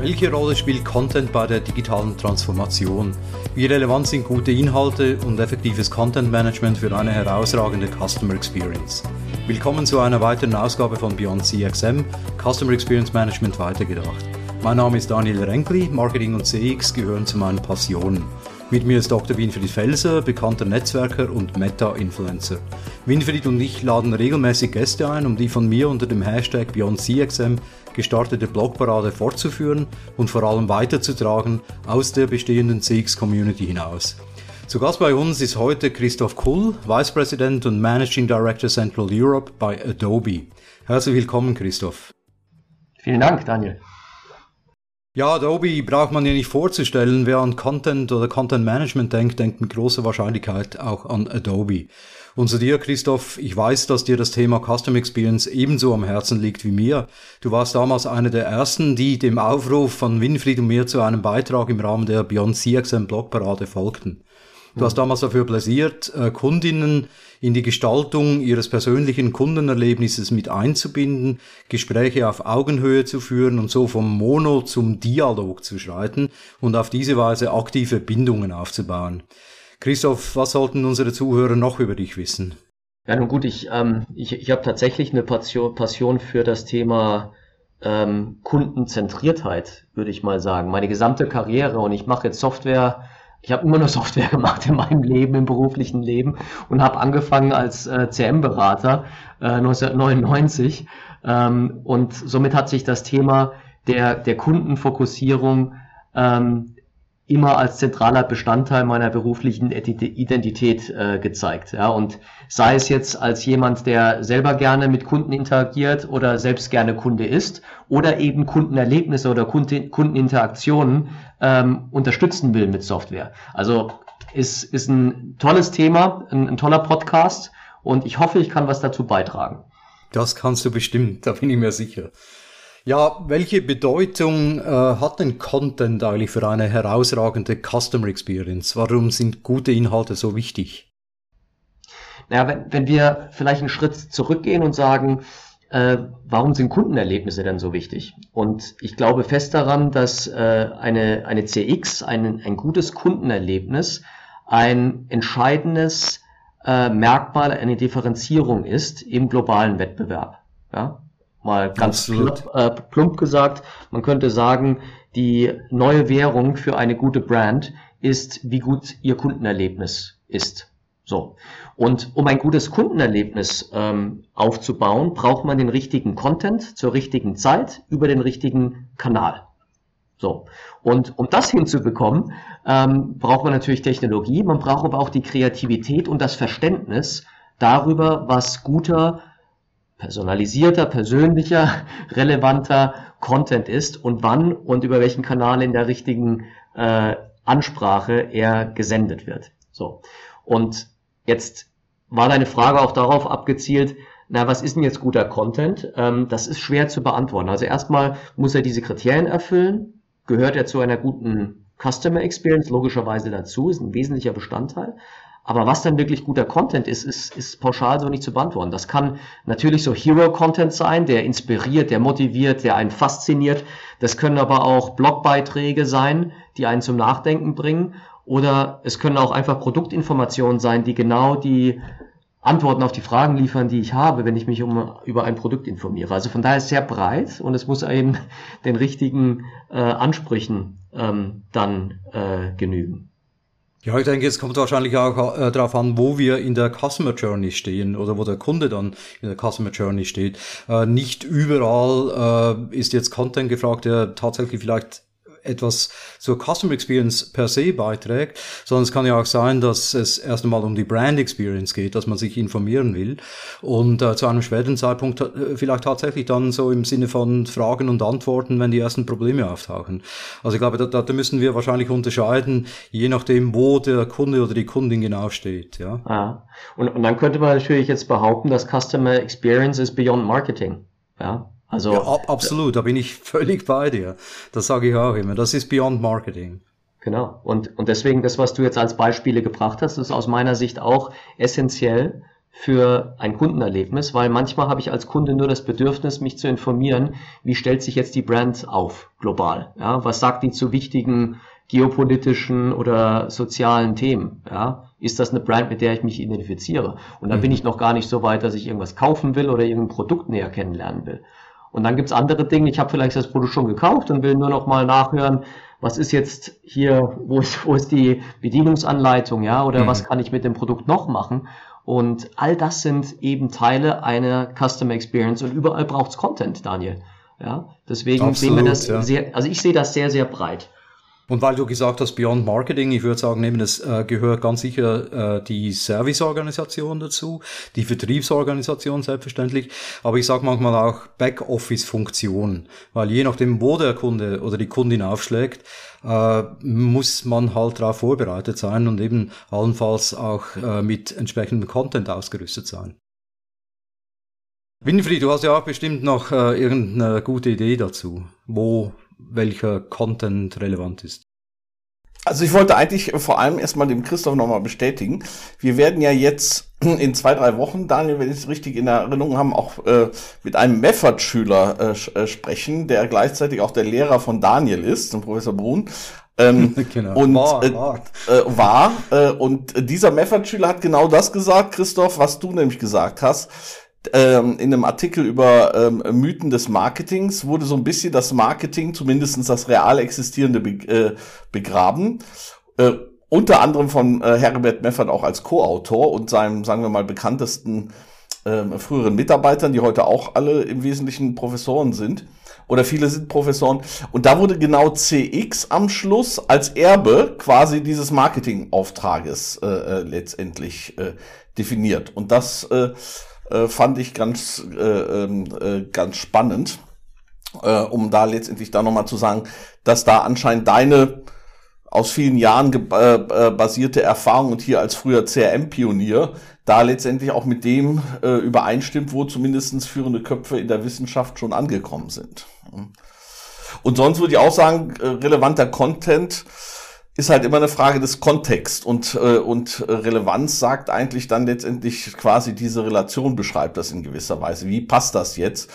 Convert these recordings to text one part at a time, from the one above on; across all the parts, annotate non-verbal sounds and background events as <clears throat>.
Welche Rolle spielt Content bei der digitalen Transformation? Wie relevant sind gute Inhalte und effektives Content Management für eine herausragende Customer Experience? Willkommen zu einer weiteren Ausgabe von Beyond CXM, Customer Experience Management weitergedacht. Mein Name ist Daniel Renkli, Marketing und CX gehören zu meinen Passionen. Mit mir ist Dr. Winfried Felser, bekannter Netzwerker und Meta-Influencer. Winfried und ich laden regelmäßig Gäste ein, um die von mir unter dem Hashtag BeyondCXM gestartete Blogparade fortzuführen und vor allem weiterzutragen aus der bestehenden CX-Community hinaus. Zu Gast bei uns ist heute Christoph Kull, Vice President und Managing Director Central Europe bei Adobe. Herzlich willkommen, Christoph. Vielen Dank, Daniel. Ja, Adobe braucht man ja nicht vorzustellen. Wer an Content oder Content Management denkt, denkt mit großer Wahrscheinlichkeit auch an Adobe. Und zu dir, Christoph, ich weiß, dass dir das Thema Custom Experience ebenso am Herzen liegt wie mir. Du warst damals einer der ersten, die dem Aufruf von Winfried und mir zu einem Beitrag im Rahmen der Beyond CXM Blogparade folgten. Du hast damals dafür pläsiert, äh, Kundinnen in die Gestaltung ihres persönlichen Kundenerlebnisses mit einzubinden, Gespräche auf Augenhöhe zu führen und so vom Mono zum Dialog zu schreiten und auf diese Weise aktive Bindungen aufzubauen. Christoph, was sollten unsere Zuhörer noch über dich wissen? Ja, nun gut, ich, ähm, ich, ich habe tatsächlich eine Passion, für das Thema ähm, Kundenzentriertheit, würde ich mal sagen. Meine gesamte Karriere und ich mache jetzt Software. Ich habe immer nur Software <laughs> gemacht in meinem Leben, im beruflichen Leben und habe angefangen als äh, CM-Berater äh, 1999 ähm, und somit hat sich das Thema der, der Kundenfokussierung ähm, immer als zentraler Bestandteil meiner beruflichen Identität äh, gezeigt. Ja, und sei es jetzt als jemand, der selber gerne mit Kunden interagiert oder selbst gerne Kunde ist oder eben Kundenerlebnisse oder Kundeninteraktionen ähm, unterstützen will mit Software. Also ist, ist ein tolles Thema, ein, ein toller Podcast und ich hoffe, ich kann was dazu beitragen. Das kannst du bestimmt, da bin ich mir sicher. Ja, welche Bedeutung äh, hat denn Content eigentlich für eine herausragende Customer Experience? Warum sind gute Inhalte so wichtig? Naja, wenn, wenn wir vielleicht einen Schritt zurückgehen und sagen, äh, warum sind Kundenerlebnisse denn so wichtig? Und ich glaube fest daran, dass äh, eine, eine CX, ein, ein gutes Kundenerlebnis, ein entscheidendes äh, Merkmal, eine Differenzierung ist im globalen Wettbewerb. Ja? Mal ganz plump, äh, plump gesagt, man könnte sagen, die neue Währung für eine gute Brand ist, wie gut ihr Kundenerlebnis ist. So. Und um ein gutes Kundenerlebnis ähm, aufzubauen, braucht man den richtigen Content zur richtigen Zeit über den richtigen Kanal. So. Und um das hinzubekommen, ähm, braucht man natürlich Technologie, man braucht aber auch die Kreativität und das Verständnis darüber, was guter personalisierter, persönlicher, <laughs> relevanter Content ist und wann und über welchen Kanal in der richtigen äh, Ansprache er gesendet wird. So. Und jetzt war deine Frage auch darauf abgezielt, na, was ist denn jetzt guter Content? Ähm, das ist schwer zu beantworten. Also erstmal muss er diese Kriterien erfüllen, gehört er zu einer guten Customer Experience logischerweise dazu, ist ein wesentlicher Bestandteil. Aber was dann wirklich guter Content ist, ist, ist pauschal so nicht zu beantworten. Das kann natürlich so Hero-Content sein, der inspiriert, der motiviert, der einen fasziniert. Das können aber auch Blogbeiträge sein, die einen zum Nachdenken bringen. Oder es können auch einfach Produktinformationen sein, die genau die Antworten auf die Fragen liefern, die ich habe, wenn ich mich um, über ein Produkt informiere. Also von daher ist es sehr breit und es muss eben <laughs> den richtigen äh, Ansprüchen ähm, dann äh, genügen. Ja, ich denke, es kommt wahrscheinlich auch äh, darauf an, wo wir in der Customer Journey stehen oder wo der Kunde dann in der Customer Journey steht. Äh, nicht überall äh, ist jetzt Content gefragt, der tatsächlich vielleicht etwas zur Customer Experience per se beiträgt, sondern es kann ja auch sein, dass es erst einmal um die Brand Experience geht, dass man sich informieren will und äh, zu einem späteren Zeitpunkt äh, vielleicht tatsächlich dann so im Sinne von Fragen und Antworten, wenn die ersten Probleme auftauchen. Also ich glaube, da, da müssen wir wahrscheinlich unterscheiden, je nachdem, wo der Kunde oder die Kundin genau steht. Ja. Ah. Und, und dann könnte man natürlich jetzt behaupten, dass Customer Experience ist beyond Marketing. Ja, also ja, ab, absolut, da bin ich <laughs> völlig bei dir. Das sage ich auch immer. Das ist Beyond Marketing. Genau. Und, und deswegen das, was du jetzt als Beispiele gebracht hast, ist aus meiner Sicht auch essentiell für ein Kundenerlebnis, weil manchmal habe ich als Kunde nur das Bedürfnis, mich zu informieren, wie stellt sich jetzt die Brand auf global? Ja, was sagt die zu wichtigen geopolitischen oder sozialen Themen? Ja, ist das eine Brand, mit der ich mich identifiziere? Und da mhm. bin ich noch gar nicht so weit, dass ich irgendwas kaufen will oder irgendein Produkt näher kennenlernen will. Und dann gibt's andere Dinge, ich habe vielleicht das Produkt schon gekauft und will nur noch mal nachhören, was ist jetzt hier, wo ist, wo ist die Bedienungsanleitung, ja, oder mhm. was kann ich mit dem Produkt noch machen? Und all das sind eben Teile einer Customer Experience und überall braucht's Content, Daniel. Ja, deswegen Absolut, sehen wir das ja. sehr, also ich sehe das sehr, sehr breit. Und weil du gesagt hast, Beyond Marketing, ich würde sagen, neben das äh, gehört ganz sicher äh, die Serviceorganisation dazu, die Vertriebsorganisation selbstverständlich, aber ich sage manchmal auch Backoffice-Funktion, weil je nachdem, wo der Kunde oder die Kundin aufschlägt, äh, muss man halt darauf vorbereitet sein und eben allenfalls auch äh, mit entsprechendem Content ausgerüstet sein. Winfried, du hast ja auch bestimmt noch äh, irgendeine gute Idee dazu, wo welcher Content relevant ist. Also ich wollte eigentlich vor allem erstmal dem Christoph nochmal bestätigen. Wir werden ja jetzt <clears throat> in zwei, drei Wochen, Daniel, wenn ich es richtig in Erinnerung haben, auch äh, mit einem Meffert-Schüler äh, äh, sprechen, der gleichzeitig auch der Lehrer von Daniel ist, dem Professor Brun. Ähm, <laughs> genau. Und war, äh, war. Äh, war äh, und dieser Meffert-Schüler hat genau das gesagt, Christoph, was du nämlich gesagt hast ähm, in einem Artikel über ähm, Mythen des Marketings wurde so ein bisschen das Marketing, zumindestens das real existierende, be äh, begraben. Äh, unter anderem von äh, Herbert Meffert auch als Co-Autor und seinem, sagen wir mal, bekanntesten äh, früheren Mitarbeitern, die heute auch alle im Wesentlichen Professoren sind. Oder viele sind Professoren. Und da wurde genau CX am Schluss als Erbe quasi dieses Marketingauftrages äh, äh, letztendlich äh, definiert. Und das äh, äh, fand ich ganz, äh, ähm, äh, ganz spannend, äh, um da letztendlich da nochmal zu sagen, dass da anscheinend deine aus vielen Jahren äh, äh, basierte Erfahrung und hier als früher CRM-Pionier da letztendlich auch mit dem äh, übereinstimmt, wo zumindestens führende Köpfe in der Wissenschaft schon angekommen sind. Und sonst würde ich auch sagen, äh, relevanter Content ist halt immer eine Frage des Kontexts und, äh, und Relevanz sagt eigentlich dann letztendlich quasi diese Relation beschreibt das in gewisser Weise. Wie passt das jetzt?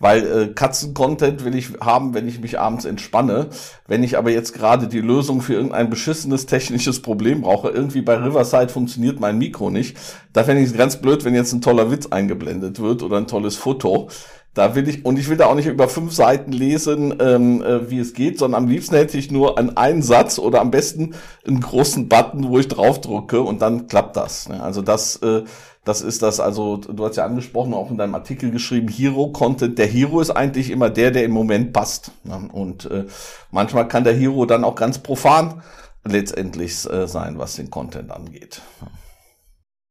Weil äh, Katzen-Content will ich haben, wenn ich mich abends entspanne. Wenn ich aber jetzt gerade die Lösung für irgendein beschissenes technisches Problem brauche, irgendwie bei Riverside funktioniert mein Mikro nicht, da fände ich es ganz blöd, wenn jetzt ein toller Witz eingeblendet wird oder ein tolles Foto. Da will ich, und ich will da auch nicht über fünf Seiten lesen, ähm, äh, wie es geht, sondern am liebsten hätte ich nur einen, einen Satz oder am besten einen großen Button, wo ich draufdrücke und dann klappt das. Ne? Also das, äh, das ist das, also du hast ja angesprochen, auch in deinem Artikel geschrieben, Hero-Content. Der Hero ist eigentlich immer der, der im Moment passt. Ne? Und äh, manchmal kann der Hero dann auch ganz profan letztendlich äh, sein, was den Content angeht.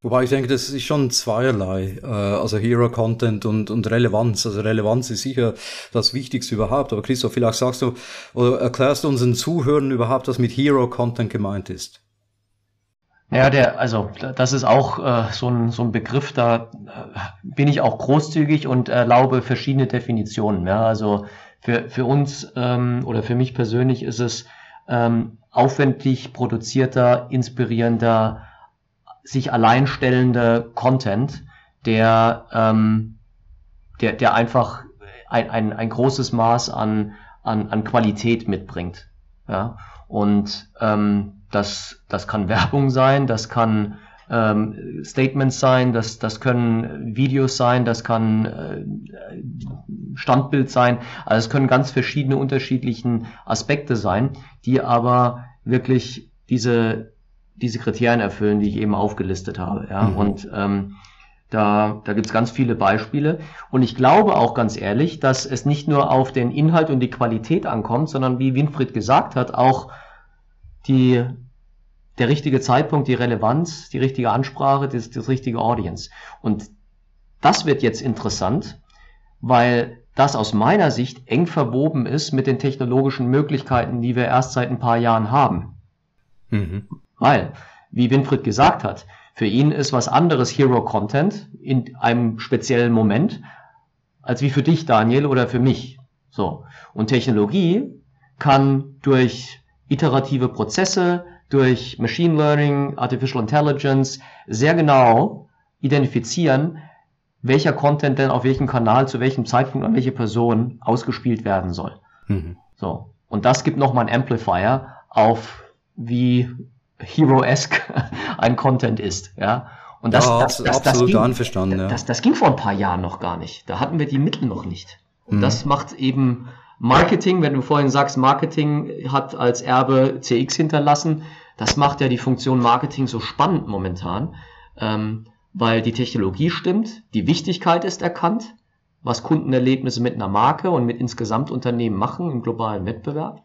Wobei ich denke, das ist schon zweierlei, äh, also Hero-Content und, und Relevanz. Also Relevanz ist sicher das Wichtigste überhaupt. Aber Christoph, vielleicht sagst du oder erklärst du unseren Zuhörern überhaupt, was mit Hero-Content gemeint ist. Ja, der, also das ist auch äh, so, ein, so ein Begriff, da äh, bin ich auch großzügig und erlaube verschiedene Definitionen. Ja, also für, für uns ähm, oder für mich persönlich ist es ähm, aufwendig produzierter, inspirierender, sich alleinstellende Content, der, ähm, der, der einfach ein, ein, ein großes Maß an, an, an Qualität mitbringt. Ja? Und ähm, das, das kann Werbung sein, das kann ähm, Statements sein, das, das können Videos sein, das kann äh, Standbild sein. Also es können ganz verschiedene unterschiedlichen Aspekte sein, die aber wirklich diese diese Kriterien erfüllen, die ich eben aufgelistet habe. Ja? Mhm. Und ähm, da, da gibt ganz viele Beispiele. Und ich glaube auch ganz ehrlich, dass es nicht nur auf den Inhalt und die Qualität ankommt, sondern wie Winfried gesagt hat, auch die, der richtige Zeitpunkt, die Relevanz, die richtige Ansprache, das, das richtige Audience. Und das wird jetzt interessant, weil das aus meiner Sicht eng verwoben ist mit den technologischen Möglichkeiten, die wir erst seit ein paar Jahren haben. Mhm. Weil, wie Winfried gesagt hat, für ihn ist was anderes Hero Content in einem speziellen Moment, als wie für dich, Daniel, oder für mich. So. Und Technologie kann durch iterative Prozesse, durch Machine Learning, Artificial Intelligence sehr genau identifizieren, welcher Content denn auf welchem Kanal zu welchem Zeitpunkt an welche Person ausgespielt werden soll. Mhm. So. Und das gibt nochmal einen Amplifier auf wie Hero-esque <laughs> ein Content ist, ja. Und das, ja, das, das, absolut das, einverstanden, ja. das, das ging vor ein paar Jahren noch gar nicht. Da hatten wir die Mittel noch nicht. Und mhm. das macht eben Marketing, wenn du vorhin sagst, Marketing hat als Erbe CX hinterlassen, das macht ja die Funktion Marketing so spannend momentan, ähm, weil die Technologie stimmt, die Wichtigkeit ist erkannt, was Kundenerlebnisse mit einer Marke und mit insgesamt Unternehmen machen im globalen Wettbewerb.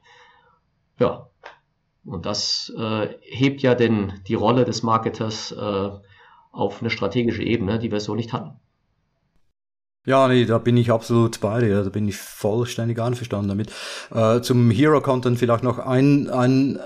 Ja, und das äh, hebt ja den, die Rolle des Marketers äh, auf eine strategische Ebene, die wir so nicht hatten. Ja, nee, da bin ich absolut bei dir, da bin ich vollständig einverstanden damit. Äh, zum Hero-Content vielleicht noch ein, ein,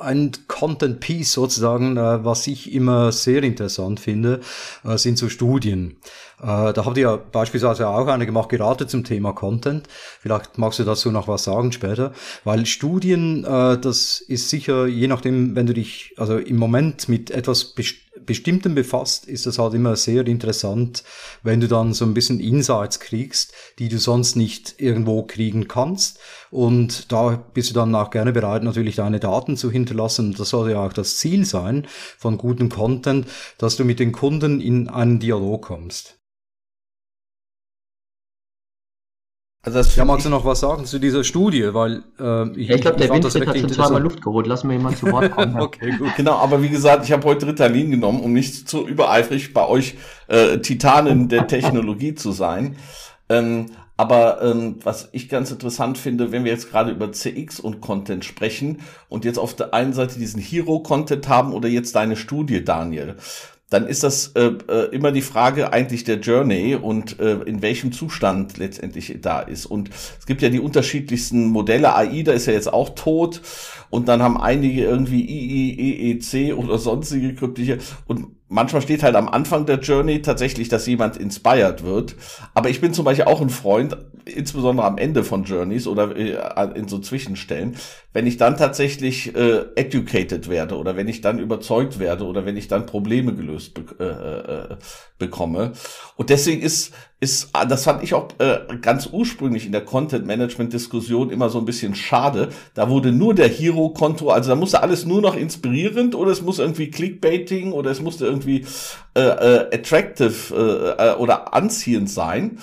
ein Content-Piece sozusagen, äh, was ich immer sehr interessant finde, äh, sind so Studien. Äh, da habt ihr ja beispielsweise auch eine gemacht, gerade zum Thema Content. Vielleicht magst du dazu noch was sagen später, weil Studien, äh, das ist sicher, je nachdem, wenn du dich also im Moment mit etwas best Bestimmtem befasst, ist das halt immer sehr interessant, wenn du dann so ein bisschen Insights kriegst, die du sonst nicht irgendwo kriegen kannst. Und da bist du dann auch gerne bereit, natürlich deine Daten zu hinterlassen. Das soll ja auch das Ziel sein von gutem Content, dass du mit den Kunden in einen Dialog kommst. Also das ja, magst du noch was sagen zu dieser Studie? Weil äh, ich, ja, ich glaube, der Winfried hat schon zweimal Luft geholt. Lass mir jemand zu Wort kommen. <laughs> okay, gut. Genau, aber wie gesagt, ich habe heute Ritalin genommen, um nicht zu übereifrig bei euch äh, Titanen der Technologie zu sein. Ähm, aber ähm, was ich ganz interessant finde, wenn wir jetzt gerade über CX und Content sprechen und jetzt auf der einen Seite diesen Hero-Content haben oder jetzt deine Studie, Daniel dann ist das äh, äh, immer die Frage eigentlich der Journey und äh, in welchem Zustand letztendlich da ist. Und es gibt ja die unterschiedlichsten Modelle. AIDA ist ja jetzt auch tot und dann haben einige irgendwie IIEEC oder sonstige kryptische und manchmal steht halt am Anfang der Journey tatsächlich, dass jemand inspired wird. Aber ich bin zum Beispiel auch ein Freund, insbesondere am Ende von Journeys oder äh, in so Zwischenstellen, wenn ich dann tatsächlich äh, educated werde oder wenn ich dann überzeugt werde oder wenn ich dann Probleme gelöst be äh, äh, bekomme. Und deswegen ist, ist, das fand ich auch äh, ganz ursprünglich in der Content-Management-Diskussion immer so ein bisschen schade. Da wurde nur der Hero-Konto, also da musste alles nur noch inspirierend oder es muss irgendwie Clickbaiting oder es musste irgendwie äh, äh, attractive äh, äh, oder anziehend sein.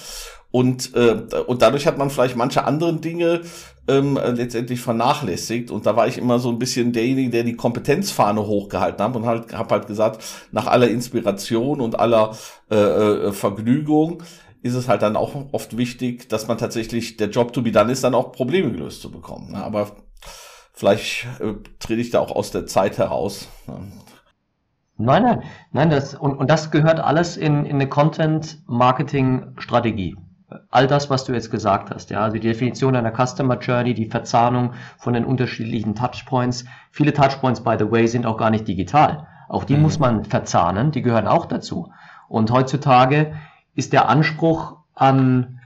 Und, äh, und dadurch hat man vielleicht manche anderen Dinge ähm, letztendlich vernachlässigt. Und da war ich immer so ein bisschen derjenige, der die Kompetenzfahne hochgehalten hat und halt, habe halt gesagt, nach aller Inspiration und aller äh, äh, Vergnügung ist es halt dann auch oft wichtig, dass man tatsächlich, der Job to be done ist, dann auch Probleme gelöst zu bekommen. Ne? Aber vielleicht äh, trete ich da auch aus der Zeit heraus. Ne? Nein, nein, nein, das, und, und das gehört alles in, in eine Content-Marketing-Strategie all das, was du jetzt gesagt hast, ja, also die Definition einer Customer Journey, die Verzahnung von den unterschiedlichen Touchpoints. Viele Touchpoints, by the way, sind auch gar nicht digital. Auch die mhm. muss man verzahnen, die gehören auch dazu. Und heutzutage ist der Anspruch an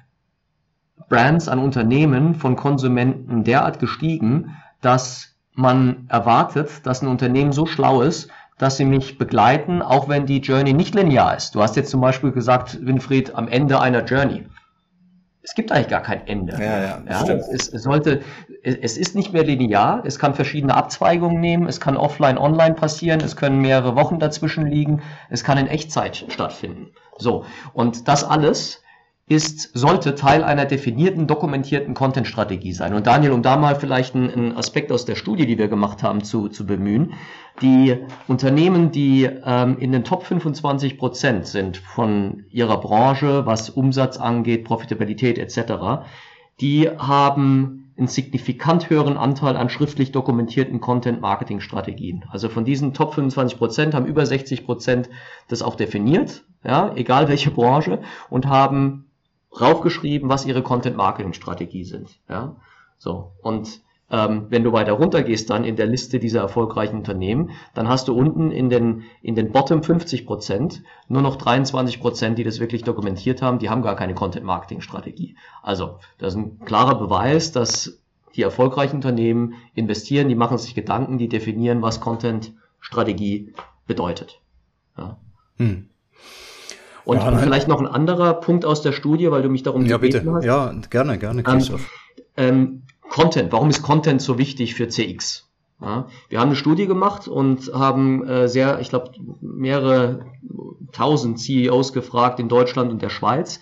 Brands, an Unternehmen von Konsumenten derart gestiegen, dass man erwartet, dass ein Unternehmen so schlau ist, dass sie mich begleiten, auch wenn die Journey nicht linear ist. Du hast jetzt zum Beispiel gesagt, Winfried, am Ende einer Journey es gibt eigentlich gar kein Ende. Ja, ja, ja es, es, sollte, es ist nicht mehr linear, es kann verschiedene Abzweigungen nehmen, es kann offline, online passieren, es können mehrere Wochen dazwischen liegen, es kann in Echtzeit stattfinden. So. Und das alles ist, sollte Teil einer definierten, dokumentierten Content-Strategie sein. Und Daniel, um da mal vielleicht einen, Aspekt aus der Studie, die wir gemacht haben, zu, zu bemühen. Die Unternehmen, die ähm, in den Top 25 Prozent sind von ihrer Branche, was Umsatz angeht, Profitabilität etc., die haben einen signifikant höheren Anteil an schriftlich dokumentierten Content-Marketing-Strategien. Also von diesen Top 25 Prozent haben über 60 Prozent das auch definiert, ja, egal welche Branche, und haben raufgeschrieben, was ihre Content-Marketing-Strategie sind. Ja? So, und ähm, wenn du weiter runter gehst dann in der Liste dieser erfolgreichen Unternehmen, dann hast du unten in den, in den Bottom 50 Prozent nur noch 23 Prozent, die das wirklich dokumentiert haben, die haben gar keine Content-Marketing-Strategie. Also, das ist ein klarer Beweis, dass die erfolgreichen Unternehmen investieren, die machen sich Gedanken, die definieren, was Content-Strategie bedeutet. Ja. Hm. Und ja, vielleicht noch ein anderer Punkt aus der Studie, weil du mich darum ja, bitte. hast. Ja, gerne, gerne, Christoph. Ähm, ähm, Content, warum ist Content so wichtig für CX? Ja, wir haben eine Studie gemacht und haben äh, sehr, ich glaube, mehrere tausend CEOs gefragt in Deutschland und der Schweiz.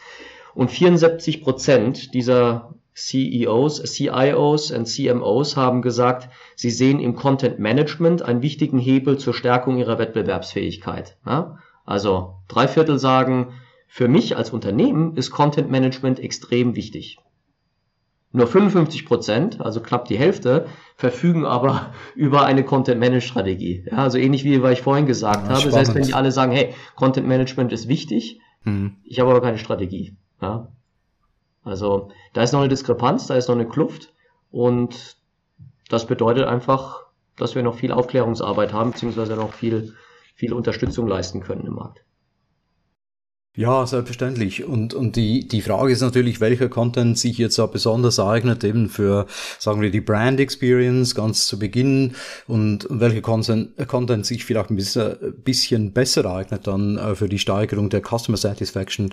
Und 74 Prozent dieser CEOs, CIOs und CMOs haben gesagt, sie sehen im Content Management einen wichtigen Hebel zur Stärkung ihrer Wettbewerbsfähigkeit. Ja? Also drei Viertel sagen, für mich als Unternehmen ist Content Management extrem wichtig. Nur 55 Prozent, also knapp die Hälfte, verfügen aber <laughs> über eine Content Management Strategie. Ja, also ähnlich wie ich vorhin gesagt ja, habe, spannend. selbst wenn die alle sagen, hey, Content Management ist wichtig, hm. ich habe aber keine Strategie. Ja, also da ist noch eine Diskrepanz, da ist noch eine Kluft und das bedeutet einfach, dass wir noch viel Aufklärungsarbeit haben, beziehungsweise noch viel, viel Unterstützung leisten können im Markt. Ja, selbstverständlich. Und, und die, die Frage ist natürlich, welcher Content sich jetzt da besonders eignet, eben für, sagen wir, die Brand Experience ganz zu Beginn und, und welcher Content, Content sich vielleicht ein bisschen, bisschen besser eignet dann äh, für die Steigerung der Customer Satisfaction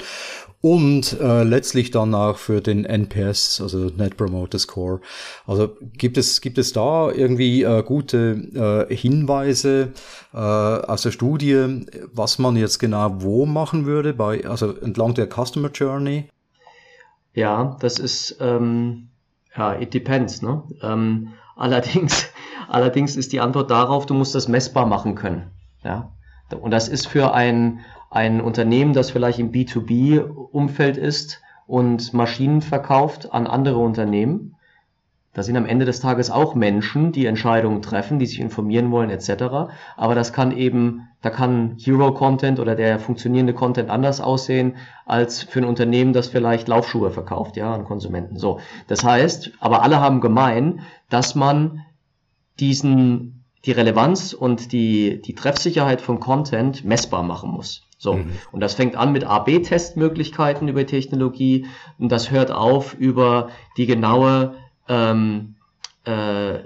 und äh, letztlich dann auch für den NPS, also Net Promoter Score. Also gibt es, gibt es da irgendwie äh, gute äh, Hinweise äh, aus der Studie, was man jetzt genau wo machen würde bei also entlang der Customer Journey? Ja, das ist, ähm, ja, it depends, ne? Ähm, allerdings, <laughs> allerdings ist die Antwort darauf, du musst das messbar machen können, ja. Und das ist für ein, ein Unternehmen, das vielleicht im B2B-Umfeld ist und Maschinen verkauft an andere Unternehmen, da sind am Ende des Tages auch Menschen, die Entscheidungen treffen, die sich informieren wollen etc. Aber das kann eben, da kann Hero-Content oder der funktionierende Content anders aussehen als für ein Unternehmen, das vielleicht Laufschuhe verkauft, ja, an Konsumenten. So, das heißt, aber alle haben gemein, dass man diesen die Relevanz und die die Treffsicherheit von Content messbar machen muss. So. Mhm. Und das fängt an mit AB-Testmöglichkeiten über Technologie und das hört auf über die genaue ähm, äh,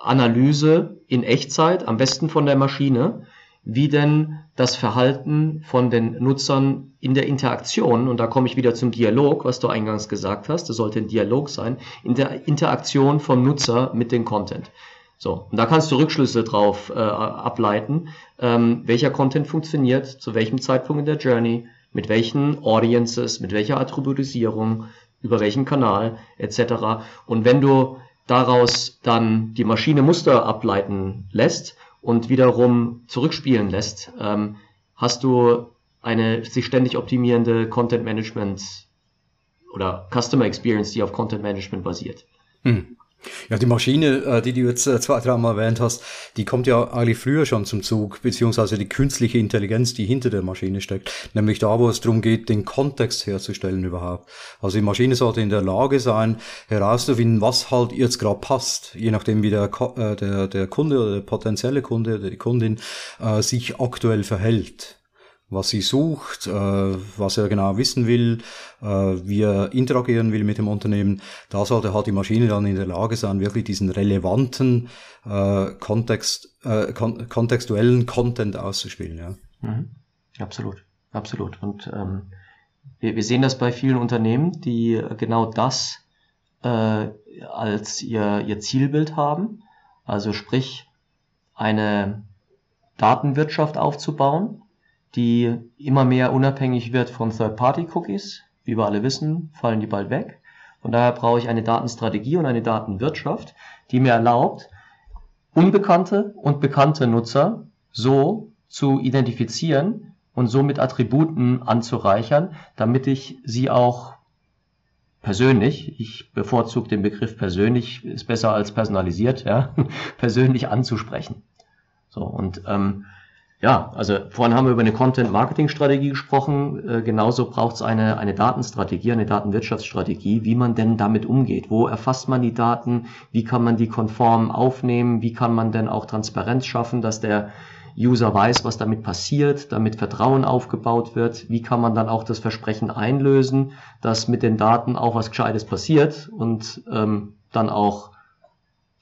Analyse in Echtzeit, am besten von der Maschine, wie denn das Verhalten von den Nutzern in der Interaktion, und da komme ich wieder zum Dialog, was du eingangs gesagt hast, das sollte ein Dialog sein, in der Interaktion vom Nutzer mit dem Content. So, und da kannst du Rückschlüsse drauf äh, ableiten, ähm, welcher Content funktioniert, zu welchem Zeitpunkt in der Journey, mit welchen Audiences, mit welcher Attributisierung, über welchen Kanal etc. Und wenn du daraus dann die Maschine Muster ableiten lässt und wiederum zurückspielen lässt, ähm, hast du eine sich ständig optimierende Content Management oder Customer Experience, die auf Content Management basiert. Hm. Ja, die Maschine, äh, die du jetzt äh, zwei, drei Mal erwähnt hast, die kommt ja eigentlich früher schon zum Zug, beziehungsweise die künstliche Intelligenz, die hinter der Maschine steckt, nämlich da, wo es darum geht, den Kontext herzustellen überhaupt. Also die Maschine sollte in der Lage sein, herauszufinden, was halt jetzt gerade passt, je nachdem wie der, äh, der, der Kunde oder der potenzielle Kunde oder die Kundin äh, sich aktuell verhält was sie sucht, äh, was er genau wissen will, äh, wie er interagieren will mit dem Unternehmen. Da sollte halt die Maschine dann in der Lage sein, wirklich diesen relevanten äh, Kontext, äh, kon kontextuellen Content auszuspielen. Ja. Mhm. Absolut, absolut. Und ähm, wir, wir sehen das bei vielen Unternehmen, die genau das äh, als ihr, ihr Zielbild haben. Also sprich, eine Datenwirtschaft aufzubauen, die immer mehr unabhängig wird von Third-Party-Cookies. Wie wir alle wissen, fallen die bald weg. Von daher brauche ich eine Datenstrategie und eine Datenwirtschaft, die mir erlaubt, unbekannte und bekannte Nutzer so zu identifizieren und so mit Attributen anzureichern, damit ich sie auch persönlich, ich bevorzuge den Begriff persönlich, ist besser als personalisiert, ja, <laughs> persönlich anzusprechen. So, und ähm, ja, also vorhin haben wir über eine Content-Marketing-Strategie gesprochen. Äh, genauso braucht es eine, eine Datenstrategie, eine Datenwirtschaftsstrategie, wie man denn damit umgeht. Wo erfasst man die Daten? Wie kann man die konform aufnehmen? Wie kann man denn auch Transparenz schaffen, dass der User weiß, was damit passiert, damit Vertrauen aufgebaut wird? Wie kann man dann auch das Versprechen einlösen, dass mit den Daten auch was Gescheites passiert und ähm, dann auch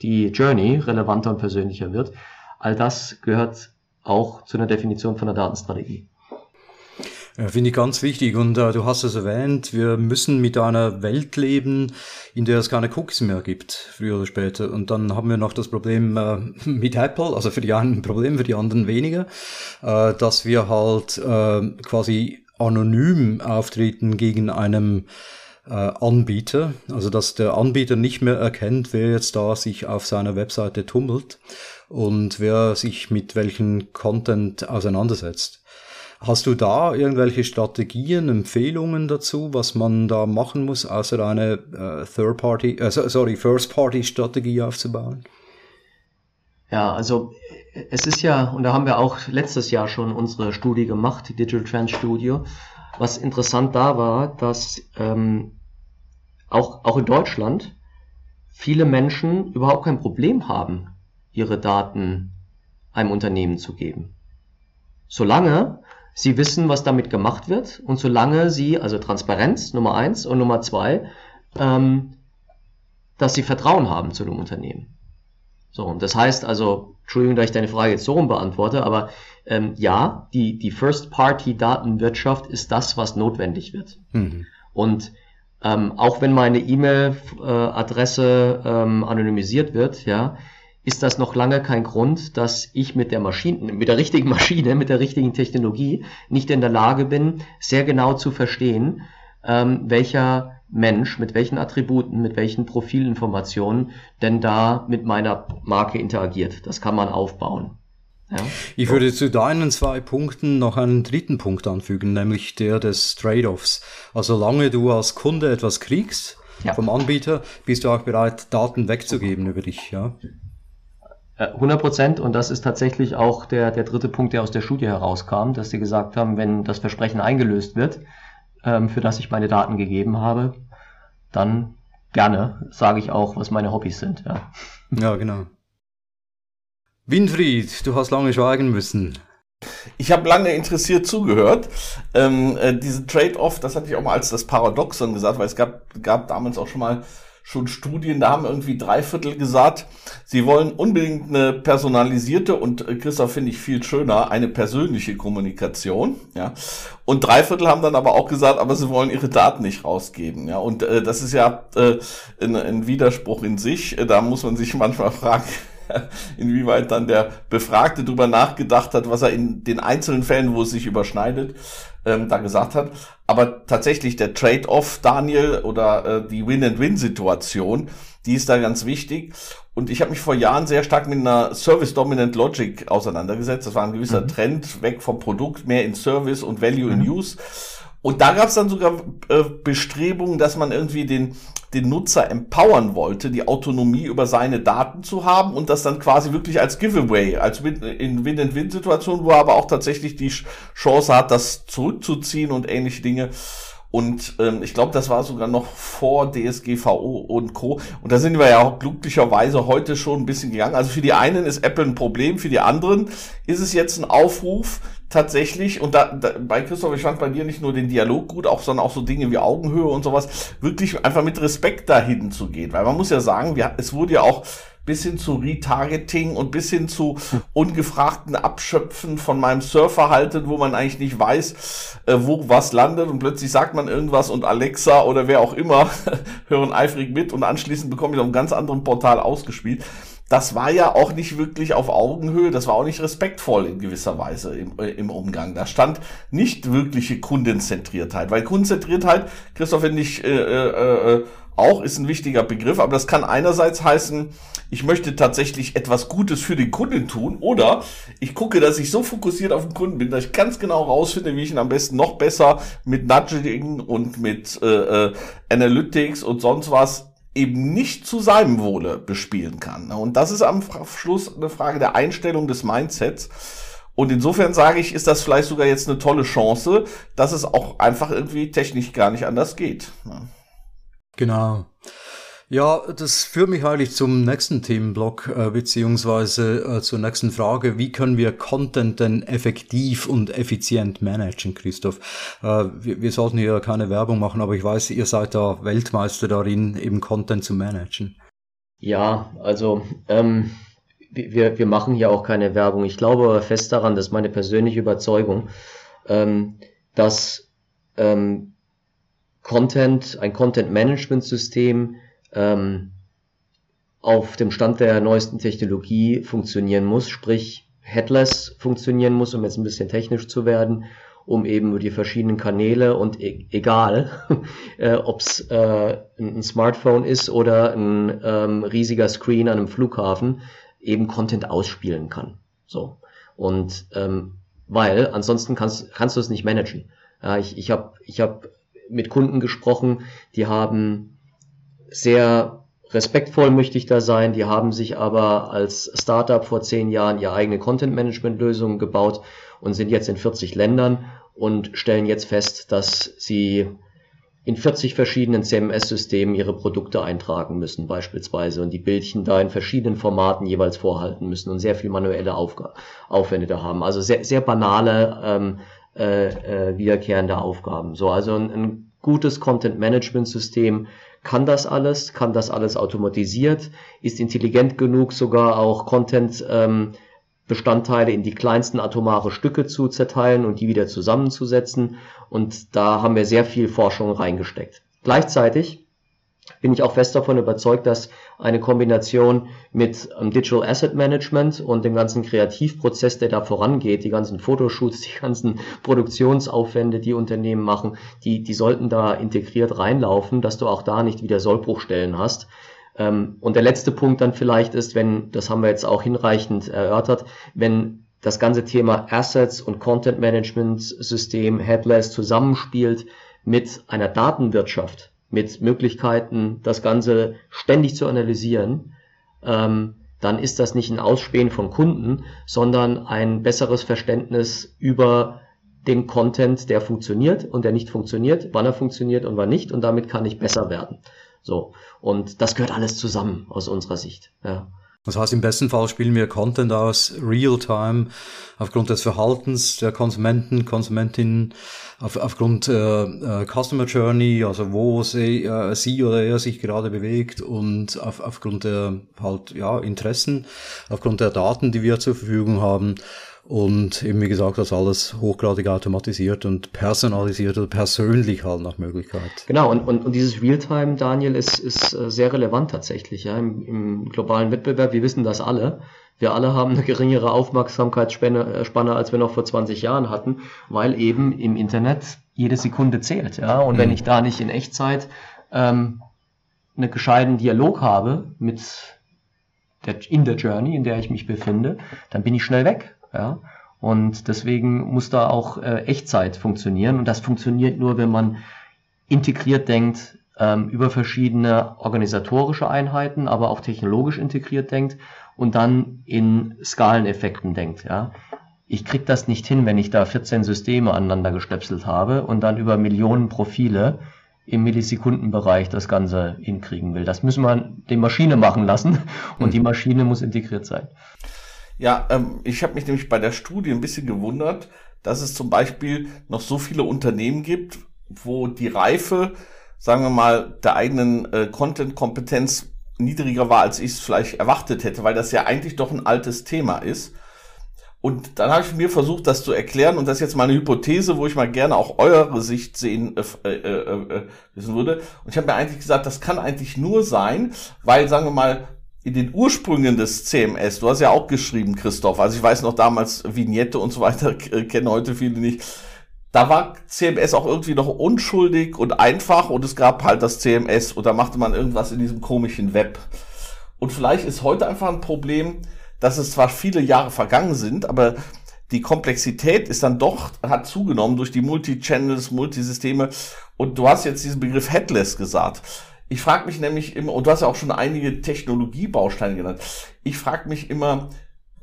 die Journey relevanter und persönlicher wird? All das gehört auch zu einer Definition von der Datenstrategie. Ja, Finde ich ganz wichtig. Und äh, du hast es erwähnt, wir müssen mit einer Welt leben, in der es keine Cookies mehr gibt, früher oder später. Und dann haben wir noch das Problem äh, <laughs> mit Apple, also für die einen ein Problem, für die anderen weniger, äh, dass wir halt äh, quasi anonym auftreten gegen einem äh, Anbieter, also dass der Anbieter nicht mehr erkennt, wer jetzt da sich auf seiner Webseite tummelt und wer sich mit welchem Content auseinandersetzt. Hast du da irgendwelche Strategien, Empfehlungen dazu, was man da machen muss, außer eine äh, Third-Party, äh, sorry, First-Party-Strategie aufzubauen? Ja, also es ist ja, und da haben wir auch letztes Jahr schon unsere Studie gemacht, die Digital Trends Studio. Was interessant da war, dass ähm, auch, auch in Deutschland viele Menschen überhaupt kein Problem haben, ihre Daten einem Unternehmen zu geben. Solange sie wissen, was damit gemacht wird und solange sie, also Transparenz Nummer eins und Nummer zwei, ähm, dass sie Vertrauen haben zu dem Unternehmen. So, und das heißt also, Entschuldigung, dass ich deine Frage jetzt so rum beantworte, aber ähm, ja, die, die First-Party-Datenwirtschaft ist das, was notwendig wird. Mhm. Und ähm, auch wenn meine E-Mail-Adresse ähm, anonymisiert wird, ja, ist das noch lange kein Grund, dass ich mit der Maschine, mit der richtigen <laughs> Maschine, mit der richtigen Technologie nicht in der Lage bin, sehr genau zu verstehen, ähm, welcher Mensch mit welchen Attributen, mit welchen Profilinformationen denn da mit meiner Marke interagiert. Das kann man aufbauen. Ja. Ich würde zu deinen zwei Punkten noch einen dritten Punkt anfügen, nämlich der des Trade-offs. Also solange du als Kunde etwas kriegst ja. vom Anbieter, bist du auch bereit, Daten wegzugeben über dich. Ja. 100 äh, Prozent und das ist tatsächlich auch der, der dritte Punkt, der aus der Studie herauskam, dass sie gesagt haben, wenn das Versprechen eingelöst wird, ähm, für das ich meine Daten gegeben habe, dann gerne sage ich auch, was meine Hobbys sind. Ja, ja genau. Winfried, du hast lange schweigen müssen. Ich habe lange interessiert zugehört. Ähm, äh, diese Trade-off, das hatte ich auch mal als das Paradoxon gesagt, weil es gab, gab damals auch schon mal schon Studien, da haben irgendwie drei Viertel gesagt, sie wollen unbedingt eine personalisierte und äh, Christoph finde ich viel schöner, eine persönliche Kommunikation, ja. Und drei Viertel haben dann aber auch gesagt, aber sie wollen ihre Daten nicht rausgeben, ja. Und äh, das ist ja äh, ein, ein Widerspruch in sich. Da muss man sich manchmal fragen, <laughs> inwieweit dann der Befragte drüber nachgedacht hat, was er in den einzelnen Fällen, wo es sich überschneidet, ähm, da gesagt hat. Aber tatsächlich der Trade-off, Daniel, oder äh, die Win-and-Win-Situation, die ist da ganz wichtig. Und ich habe mich vor Jahren sehr stark mit einer Service Dominant Logic auseinandergesetzt. Das war ein gewisser mhm. Trend weg vom Produkt, mehr in Service und Value mhm. in Use. Und da gab es dann sogar äh, Bestrebungen, dass man irgendwie den, den Nutzer empowern wollte, die Autonomie über seine Daten zu haben und das dann quasi wirklich als Giveaway, als Win in Win-and-Win-Situationen, wo er aber auch tatsächlich die Chance hat, das zurückzuziehen und ähnliche Dinge. Und ähm, ich glaube, das war sogar noch vor DSGVO und Co. Und da sind wir ja auch glücklicherweise heute schon ein bisschen gegangen. Also für die einen ist Apple ein Problem, für die anderen ist es jetzt ein Aufruf, tatsächlich, und da, da bei Christoph, ich fand bei dir nicht nur den Dialog gut, auch, sondern auch so Dinge wie Augenhöhe und sowas, wirklich einfach mit Respekt dahin zu gehen. Weil man muss ja sagen, wir, es wurde ja auch bis hin zu Retargeting und bis hin zu ungefragten Abschöpfen von meinem Surfverhalten, wo man eigentlich nicht weiß, äh, wo was landet. Und plötzlich sagt man irgendwas und Alexa oder wer auch immer <laughs> hören eifrig mit und anschließend bekomme ich auf einem ganz anderen Portal ausgespielt. Das war ja auch nicht wirklich auf Augenhöhe, das war auch nicht respektvoll in gewisser Weise im, äh, im Umgang. Da stand nicht wirkliche Kundenzentriertheit, weil Kundenzentriertheit, Christoph, finde ich, äh, äh, äh, auch ist ein wichtiger Begriff, aber das kann einerseits heißen, ich möchte tatsächlich etwas Gutes für den Kunden tun oder ich gucke, dass ich so fokussiert auf den Kunden bin, dass ich ganz genau rausfinde, wie ich ihn am besten noch besser mit Nudging und mit äh, äh, Analytics und sonst was eben nicht zu seinem Wohle bespielen kann. Und das ist am Schluss eine Frage der Einstellung des Mindsets. Und insofern sage ich, ist das vielleicht sogar jetzt eine tolle Chance, dass es auch einfach irgendwie technisch gar nicht anders geht. Genau. Ja, das führt mich eigentlich zum nächsten Themenblock, äh, beziehungsweise äh, zur nächsten Frage. Wie können wir Content denn effektiv und effizient managen, Christoph? Äh, wir, wir sollten hier keine Werbung machen, aber ich weiß, ihr seid da Weltmeister darin, eben Content zu managen. Ja, also ähm, wir, wir machen hier auch keine Werbung. Ich glaube fest daran, das ist meine persönliche Überzeugung, ähm, dass ähm, Content, ein Content-Management-System ähm, auf dem Stand der neuesten Technologie funktionieren muss, sprich headless funktionieren muss, um jetzt ein bisschen technisch zu werden, um eben die verschiedenen Kanäle und e egal, <laughs> äh, ob es äh, ein Smartphone ist oder ein ähm, riesiger Screen an einem Flughafen, eben Content ausspielen kann. So. Und ähm, weil ansonsten kannst, kannst du es nicht managen. Ja, ich ich habe ich hab mit Kunden gesprochen, die haben sehr respektvoll möchte ich da sein. Die haben sich aber als Startup vor zehn Jahren ihre eigene Content-Management-Lösung gebaut und sind jetzt in 40 Ländern und stellen jetzt fest, dass sie in 40 verschiedenen CMS-Systemen ihre Produkte eintragen müssen beispielsweise und die Bildchen da in verschiedenen Formaten jeweils vorhalten müssen und sehr viel manuelle Aufg Aufwände da haben. Also sehr, sehr banale, ähm, äh, äh, wiederkehrende Aufgaben. So, also ein, ein gutes Content-Management-System kann das alles, kann das alles automatisiert, ist intelligent genug, sogar auch Content ähm, Bestandteile in die kleinsten atomare Stücke zu zerteilen und die wieder zusammenzusetzen. Und da haben wir sehr viel Forschung reingesteckt. Gleichzeitig bin ich auch fest davon überzeugt, dass eine Kombination mit ähm, Digital Asset Management und dem ganzen Kreativprozess, der da vorangeht, die ganzen Fotoshoots, <laughs> die ganzen Produktionsaufwände, die Unternehmen machen, die, die sollten da integriert reinlaufen, dass du auch da nicht wieder Sollbruchstellen hast. Ähm, und der letzte Punkt dann vielleicht ist, wenn, das haben wir jetzt auch hinreichend erörtert, wenn das ganze Thema Assets und Content Management System Headless zusammenspielt mit einer Datenwirtschaft, mit Möglichkeiten, das Ganze ständig zu analysieren, ähm, dann ist das nicht ein Ausspähen von Kunden, sondern ein besseres Verständnis über den Content, der funktioniert und der nicht funktioniert, wann er funktioniert und wann nicht, und damit kann ich besser werden. So. Und das gehört alles zusammen aus unserer Sicht. Ja. Das heißt, im besten Fall spielen wir Content aus Real-Time aufgrund des Verhaltens der Konsumenten, Konsumentinnen, auf, aufgrund äh, äh, Customer Journey, also wo sie, äh, sie oder er sich gerade bewegt und auf, aufgrund der halt ja Interessen, aufgrund der Daten, die wir zur Verfügung haben. Und eben wie gesagt, das alles hochgradig automatisiert und personalisiert oder persönlich halt nach Möglichkeit. Genau, und, und, und dieses Realtime, Daniel, ist, ist äh, sehr relevant tatsächlich, ja, im, im globalen Wettbewerb. Wir wissen das alle. Wir alle haben eine geringere Aufmerksamkeitsspanne äh, Spanne, als wir noch vor 20 Jahren hatten, weil eben im Internet jede Sekunde zählt, ja. Und mhm. wenn ich da nicht in Echtzeit ähm, einen gescheiten Dialog habe mit der, in der Journey, in der ich mich befinde, dann bin ich schnell weg. Ja? Und deswegen muss da auch äh, Echtzeit funktionieren. Und das funktioniert nur, wenn man integriert denkt, ähm, über verschiedene organisatorische Einheiten, aber auch technologisch integriert denkt und dann in Skaleneffekten denkt. Ja? Ich krieg das nicht hin, wenn ich da 14 Systeme aneinander gestöpselt habe und dann über Millionen Profile im Millisekundenbereich das Ganze hinkriegen will. Das müssen wir die Maschine machen lassen und die Maschine muss integriert sein. Ja, ähm, ich habe mich nämlich bei der Studie ein bisschen gewundert, dass es zum Beispiel noch so viele Unternehmen gibt, wo die Reife, sagen wir mal, der eigenen äh, Content-Kompetenz niedriger war, als ich es vielleicht erwartet hätte, weil das ja eigentlich doch ein altes Thema ist. Und dann habe ich mir versucht, das zu erklären, und das ist jetzt mal eine Hypothese, wo ich mal gerne auch eure Sicht sehen äh, äh, äh, äh wissen würde. Und ich habe mir eigentlich gesagt, das kann eigentlich nur sein, weil, sagen wir mal, in den Ursprüngen des CMS, du hast ja auch geschrieben, Christoph, also ich weiß noch damals Vignette und so weiter, <laughs> kennen heute viele nicht, da war CMS auch irgendwie noch unschuldig und einfach und es gab halt das CMS und da machte man irgendwas in diesem komischen Web. Und vielleicht ist heute einfach ein Problem, dass es zwar viele Jahre vergangen sind, aber die Komplexität ist dann doch, hat zugenommen durch die Multi-Channels, Multisysteme. Und du hast jetzt diesen Begriff Headless gesagt. Ich frage mich nämlich immer, und du hast ja auch schon einige Technologiebausteine genannt, ich frage mich immer,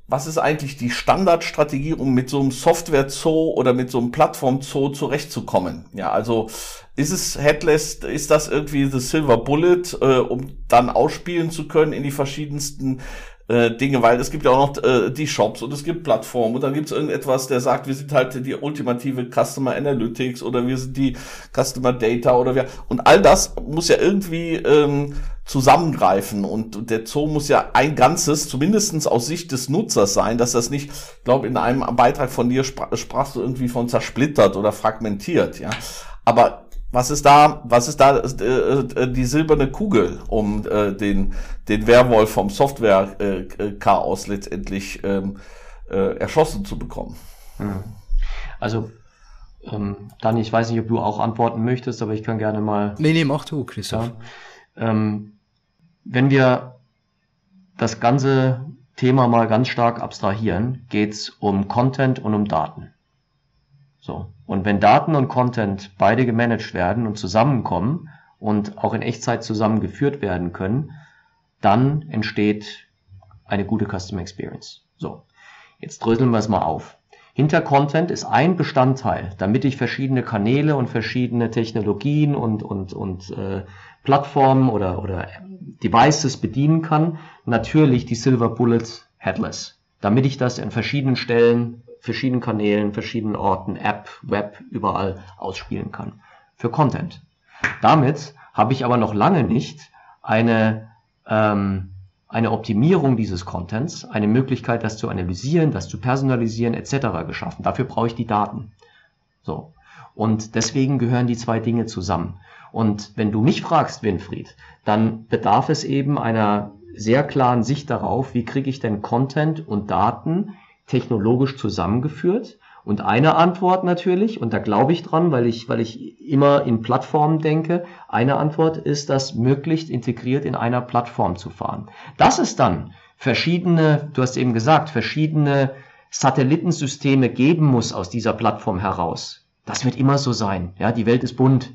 was ist eigentlich die Standardstrategie, um mit so einem Software-Zoo oder mit so einem Plattform-Zoo zurechtzukommen? Ja, also ist es Headless, ist das irgendwie the Silver Bullet, äh, um dann ausspielen zu können in die verschiedensten äh, Dinge, weil es gibt ja auch noch äh, die Shops und es gibt Plattformen und dann gibt es irgendetwas, der sagt, wir sind halt die ultimative Customer Analytics oder wir sind die Customer Data oder wir und all das muss ja irgendwie ähm, zusammengreifen und der Zoo muss ja ein Ganzes, zumindestens aus Sicht des Nutzers sein, dass das nicht, ich glaube, in einem Beitrag von dir sprach, sprachst du irgendwie von zersplittert oder fragmentiert, ja. Aber was ist da, was ist da äh, äh, die silberne Kugel, um äh, den, den Werwolf vom Software-Chaos letztendlich ähm, äh, erschossen zu bekommen? Hm. Also ähm, Dani, ich weiß nicht, ob du auch antworten möchtest, aber ich kann gerne mal. Nee, nee, mach du, Christoph. Ja, ähm, wenn wir das ganze Thema mal ganz stark abstrahieren, geht's um Content und um Daten. So. Und wenn Daten und Content beide gemanagt werden und zusammenkommen und auch in Echtzeit zusammengeführt werden können, dann entsteht eine gute Customer Experience. So. Jetzt dröseln wir es mal auf. Hinter Content ist ein Bestandteil, damit ich verschiedene Kanäle und verschiedene Technologien und, und, und äh, Plattformen oder, oder Devices bedienen kann, natürlich die Silver Bullet Headless, damit ich das in verschiedenen Stellen, verschiedenen Kanälen, verschiedenen Orten, App, Web, überall ausspielen kann. Für Content. Damit habe ich aber noch lange nicht eine ähm, eine Optimierung dieses Contents, eine Möglichkeit, das zu analysieren, das zu personalisieren etc. geschaffen. Dafür brauche ich die Daten. So. Und deswegen gehören die zwei Dinge zusammen. Und wenn du mich fragst, Winfried, dann bedarf es eben einer sehr klaren Sicht darauf, wie kriege ich denn Content und Daten technologisch zusammengeführt, und eine Antwort natürlich, und da glaube ich dran, weil ich, weil ich immer in Plattformen denke, eine Antwort ist, das möglichst integriert in einer Plattform zu fahren. Dass es dann verschiedene, du hast eben gesagt, verschiedene Satellitensysteme geben muss aus dieser Plattform heraus. Das wird immer so sein. Ja, die Welt ist bunt.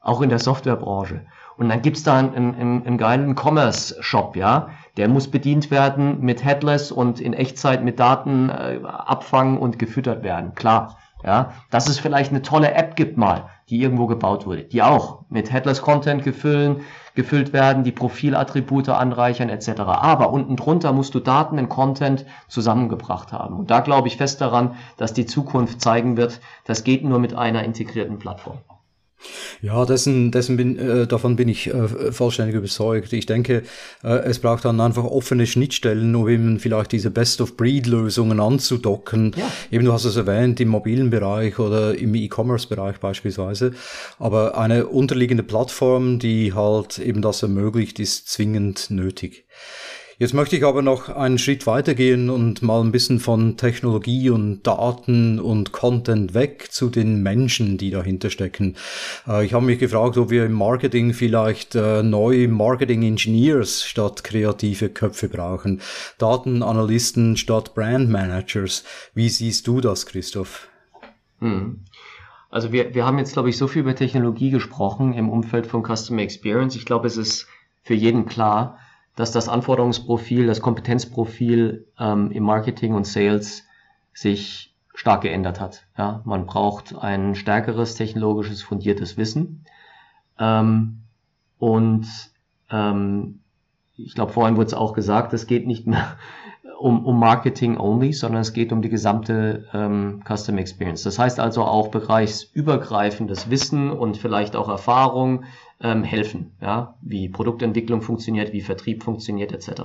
Auch in der Softwarebranche. Und dann gibt's da einen, einen, einen geilen Commerce-Shop, ja. Der muss bedient werden mit Headless und in Echtzeit mit Daten äh, abfangen und gefüttert werden. Klar. Ja, dass es vielleicht eine tolle App gibt mal, die irgendwo gebaut wurde, die auch mit Headless Content gefüllen, gefüllt werden, die Profilattribute anreichern etc. Aber unten drunter musst du Daten und Content zusammengebracht haben. Und da glaube ich fest daran, dass die Zukunft zeigen wird, das geht nur mit einer integrierten Plattform. Ja, dessen, dessen bin, äh, davon bin ich äh, vollständig überzeugt. Ich denke, äh, es braucht dann einfach offene Schnittstellen, um eben vielleicht diese Best-of-Breed-Lösungen anzudocken. Ja. Eben, du hast es erwähnt, im mobilen Bereich oder im E-Commerce-Bereich beispielsweise. Aber eine unterliegende Plattform, die halt eben das ermöglicht, ist zwingend nötig. Jetzt möchte ich aber noch einen Schritt weitergehen und mal ein bisschen von Technologie und Daten und Content weg zu den Menschen, die dahinter stecken. Äh, ich habe mich gefragt, ob wir im Marketing vielleicht äh, neue Marketing Engineers statt kreative Köpfe brauchen, Datenanalysten statt Brand Managers. Wie siehst du das, Christoph? Hm. Also wir, wir haben jetzt, glaube ich, so viel über Technologie gesprochen im Umfeld von Customer Experience. Ich glaube, es ist für jeden klar, dass das Anforderungsprofil, das Kompetenzprofil ähm, im Marketing und Sales sich stark geändert hat. Ja, man braucht ein stärkeres technologisches fundiertes Wissen ähm, und ähm, ich glaube, vorhin wurde es auch gesagt, es geht nicht mehr <laughs> um, um Marketing only, sondern es geht um die gesamte ähm, Custom Experience. Das heißt also auch bereichsübergreifendes Wissen und vielleicht auch Erfahrung ähm, helfen, ja, wie Produktentwicklung funktioniert, wie Vertrieb funktioniert etc.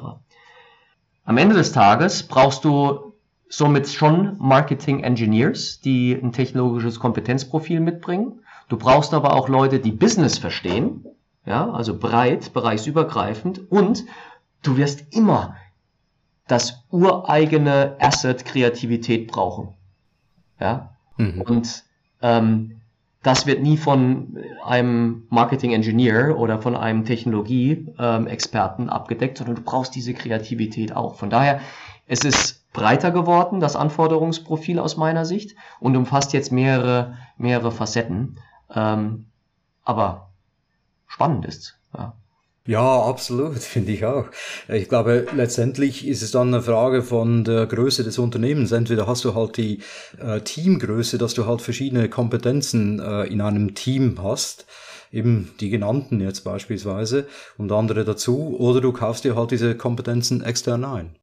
Am Ende des Tages brauchst du somit schon Marketing Engineers, die ein technologisches Kompetenzprofil mitbringen. Du brauchst aber auch Leute, die Business verstehen, ja, also breit, bereichsübergreifend und du wirst immer das ureigene Asset Kreativität brauchen. Ja? Mhm. Und ähm, das wird nie von einem Marketing Engineer oder von einem Technologie-Experten ähm, abgedeckt, sondern du brauchst diese Kreativität auch. Von daher, es ist breiter geworden, das Anforderungsprofil aus meiner Sicht, und umfasst jetzt mehrere, mehrere Facetten. Ähm, aber spannend ist. Ja. Ja, absolut, <laughs> finde ich auch. Ich glaube, letztendlich ist es dann eine Frage von der Größe des Unternehmens. Entweder hast du halt die äh, Teamgröße, dass du halt verschiedene Kompetenzen äh, in einem Team hast, eben die genannten jetzt beispielsweise und andere dazu, oder du kaufst dir halt diese Kompetenzen extern ein.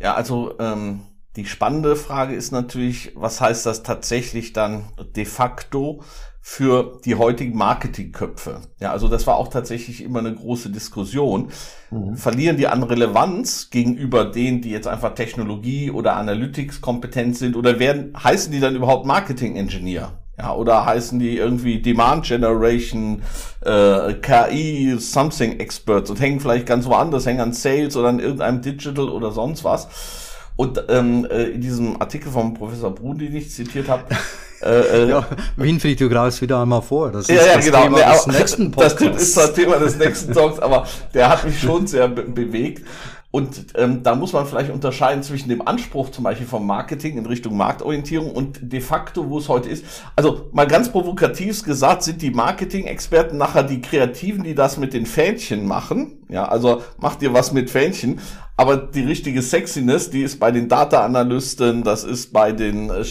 Ja, also ähm, die spannende Frage ist natürlich, was heißt das tatsächlich dann de facto für die heutigen Marketingköpfe. Ja, also das war auch tatsächlich immer eine große Diskussion. Mhm. Verlieren die an Relevanz gegenüber denen, die jetzt einfach Technologie oder Analytics kompetent sind oder werden, heißen die dann überhaupt Marketing Engineer? Ja, oder heißen die irgendwie Demand Generation, äh, KI, Something Experts und hängen vielleicht ganz woanders, hängen an Sales oder an irgendeinem Digital oder sonst was. Und ähm, äh, in diesem Artikel vom Professor Brun, den ich zitiert habe, <laughs> äh, äh, ja, Winfried, du greifst wieder einmal vor. Das ist ja, ja, das genau. Thema des nächsten <laughs> Podcasts. Das ist das Thema des nächsten Talks, aber der hat mich schon <laughs> sehr be bewegt. Und ähm, da muss man vielleicht unterscheiden zwischen dem Anspruch zum Beispiel vom Marketing in Richtung Marktorientierung und de facto, wo es heute ist. Also mal ganz provokativ gesagt, sind die Marketing-Experten nachher die Kreativen, die das mit den Fähnchen machen. Ja, also macht ihr was mit Fähnchen. Aber die richtige Sexiness, die ist bei den Data-Analysten, das ist bei den äh,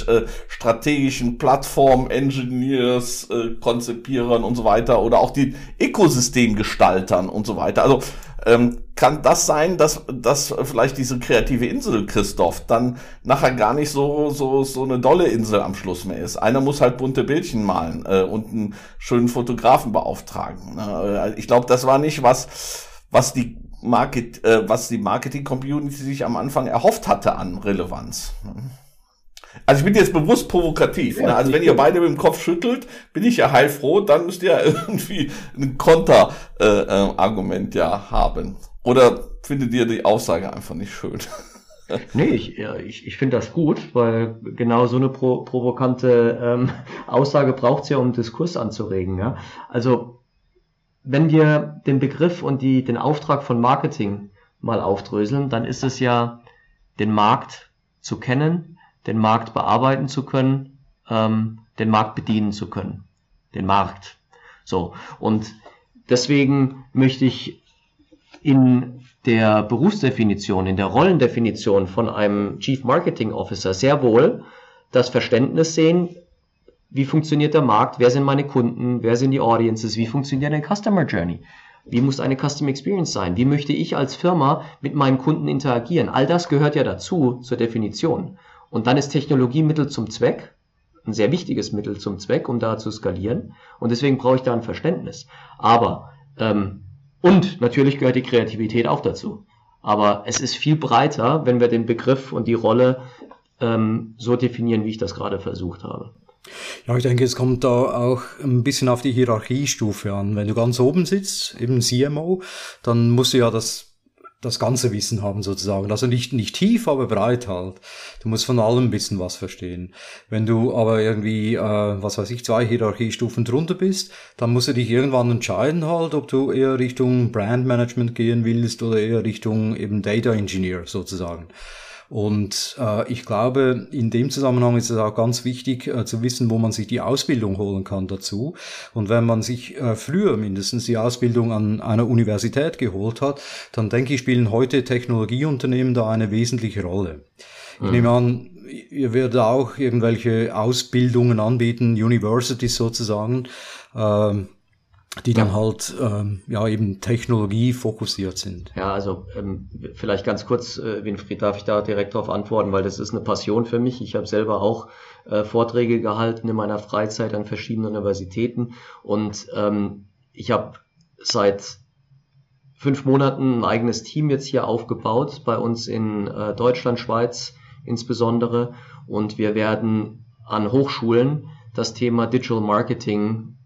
strategischen Plattform-Engineers, äh, Konzipierern und so weiter oder auch die Ökosystemgestaltern und so weiter. Also ähm, kann das sein, dass, dass vielleicht diese kreative Insel, Christoph, dann nachher gar nicht so, so, so eine dolle Insel am Schluss mehr ist. Einer muss halt bunte Bildchen malen äh, und einen schönen Fotografen beauftragen. Ne? Äh, ich glaube, das war nicht was, was die Market, äh, was die Marketing-Community sich am Anfang erhofft hatte an Relevanz. Also ich bin jetzt bewusst provokativ. Ja, ne? Also wenn ihr beide mit dem Kopf schüttelt, bin ich ja heilfroh, dann müsst ihr ja <laughs> irgendwie ein Konter-Argument äh, äh, ja haben. Oder findet ihr die Aussage einfach nicht schön? <laughs> nee, ich, ich, ich finde das gut, weil genau so eine pro, provokante ähm, Aussage braucht's ja, um Diskurs anzuregen. Ja? Also wenn wir den Begriff und die, den Auftrag von Marketing mal aufdröseln, dann ist es ja, den Markt zu kennen, den Markt bearbeiten zu können, ähm, den Markt bedienen zu können. Den Markt. So. Und deswegen möchte ich in der Berufsdefinition, in der Rollendefinition von einem Chief Marketing Officer sehr wohl das Verständnis sehen, wie funktioniert der Markt, wer sind meine Kunden, wer sind die Audiences, wie funktioniert eine Customer Journey, wie muss eine Customer Experience sein, wie möchte ich als Firma mit meinen Kunden interagieren. All das gehört ja dazu zur Definition. Und dann ist Technologie Mittel zum Zweck, ein sehr wichtiges Mittel zum Zweck, um da zu skalieren. Und deswegen brauche ich da ein Verständnis. Aber, ähm, und natürlich gehört die Kreativität auch dazu. Aber es ist viel breiter, wenn wir den Begriff und die Rolle ähm, so definieren, wie ich das gerade versucht habe. Ja, ich denke, es kommt da auch ein bisschen auf die Hierarchiestufe an. Wenn du ganz oben sitzt, eben CMO, dann musst du ja das das ganze Wissen haben sozusagen. Also nicht, nicht tief, aber breit halt. Du musst von allem ein bisschen was verstehen. Wenn du aber irgendwie, äh, was weiß ich, zwei Hierarchiestufen drunter bist, dann musst du dich irgendwann entscheiden halt, ob du eher Richtung Brandmanagement gehen willst oder eher Richtung eben Data Engineer sozusagen. Und äh, ich glaube, in dem Zusammenhang ist es auch ganz wichtig äh, zu wissen, wo man sich die Ausbildung holen kann dazu. Und wenn man sich äh, früher mindestens die Ausbildung an einer Universität geholt hat, dann denke ich, spielen heute Technologieunternehmen da eine wesentliche Rolle. Ich mhm. nehme an, ihr werdet auch irgendwelche Ausbildungen anbieten, Universities sozusagen. Ähm, die dann ja. halt ähm, ja eben Technologie fokussiert sind. Ja, also ähm, vielleicht ganz kurz, äh, Winfried, darf ich da direkt darauf antworten, weil das ist eine Passion für mich. Ich habe selber auch äh, Vorträge gehalten in meiner Freizeit an verschiedenen Universitäten und ähm, ich habe seit fünf Monaten ein eigenes Team jetzt hier aufgebaut, bei uns in äh, Deutschland, Schweiz insbesondere und wir werden an Hochschulen das Thema Digital Marketing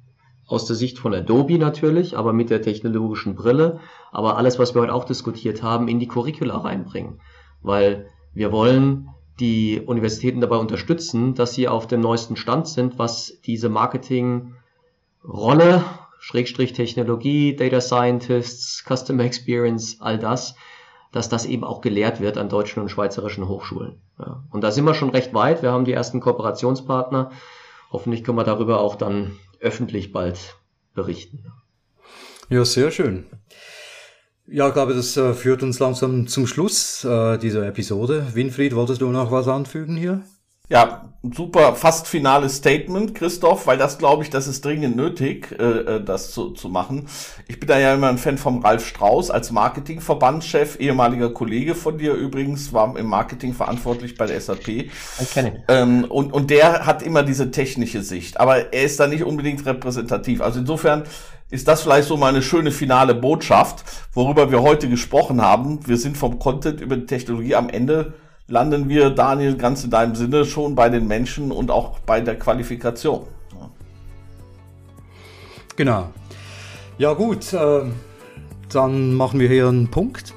aus der Sicht von Adobe natürlich, aber mit der technologischen Brille, aber alles, was wir heute auch diskutiert haben, in die Curricula reinbringen. Weil wir wollen die Universitäten dabei unterstützen, dass sie auf dem neuesten Stand sind, was diese Marketing-Rolle, Schrägstrich Technologie, Data Scientists, Customer Experience, all das, dass das eben auch gelehrt wird an deutschen und schweizerischen Hochschulen. Ja. Und da sind wir schon recht weit. Wir haben die ersten Kooperationspartner. Hoffentlich können wir darüber auch dann öffentlich bald berichten. Ja, sehr schön. Ja, ich glaube, das äh, führt uns langsam zum Schluss äh, dieser Episode. Winfried, wolltest du noch was anfügen hier? Ja, super, fast finales Statement, Christoph, weil das glaube ich, das ist dringend nötig, äh, äh, das zu, zu machen. Ich bin da ja immer ein Fan vom Ralf Strauß als Marketingverbandschef, ehemaliger Kollege von dir übrigens, war im Marketing verantwortlich bei der SAP. Ich kenne ähm, und, und der hat immer diese technische Sicht, aber er ist da nicht unbedingt repräsentativ. Also insofern ist das vielleicht so mal eine schöne finale Botschaft, worüber wir heute gesprochen haben. Wir sind vom Content über die Technologie am Ende landen wir, Daniel, ganz in deinem Sinne schon bei den Menschen und auch bei der Qualifikation. Genau. Ja gut, äh, dann machen wir hier einen Punkt.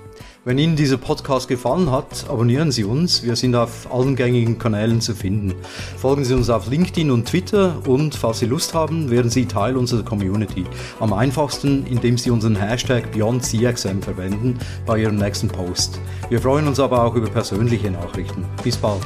Wenn Ihnen dieser Podcast gefallen hat, abonnieren Sie uns. Wir sind auf allen gängigen Kanälen zu finden. Folgen Sie uns auf LinkedIn und Twitter und falls Sie Lust haben, werden Sie Teil unserer Community. Am einfachsten, indem Sie unseren Hashtag BeyondCXM verwenden bei Ihrem nächsten Post. Wir freuen uns aber auch über persönliche Nachrichten. Bis bald.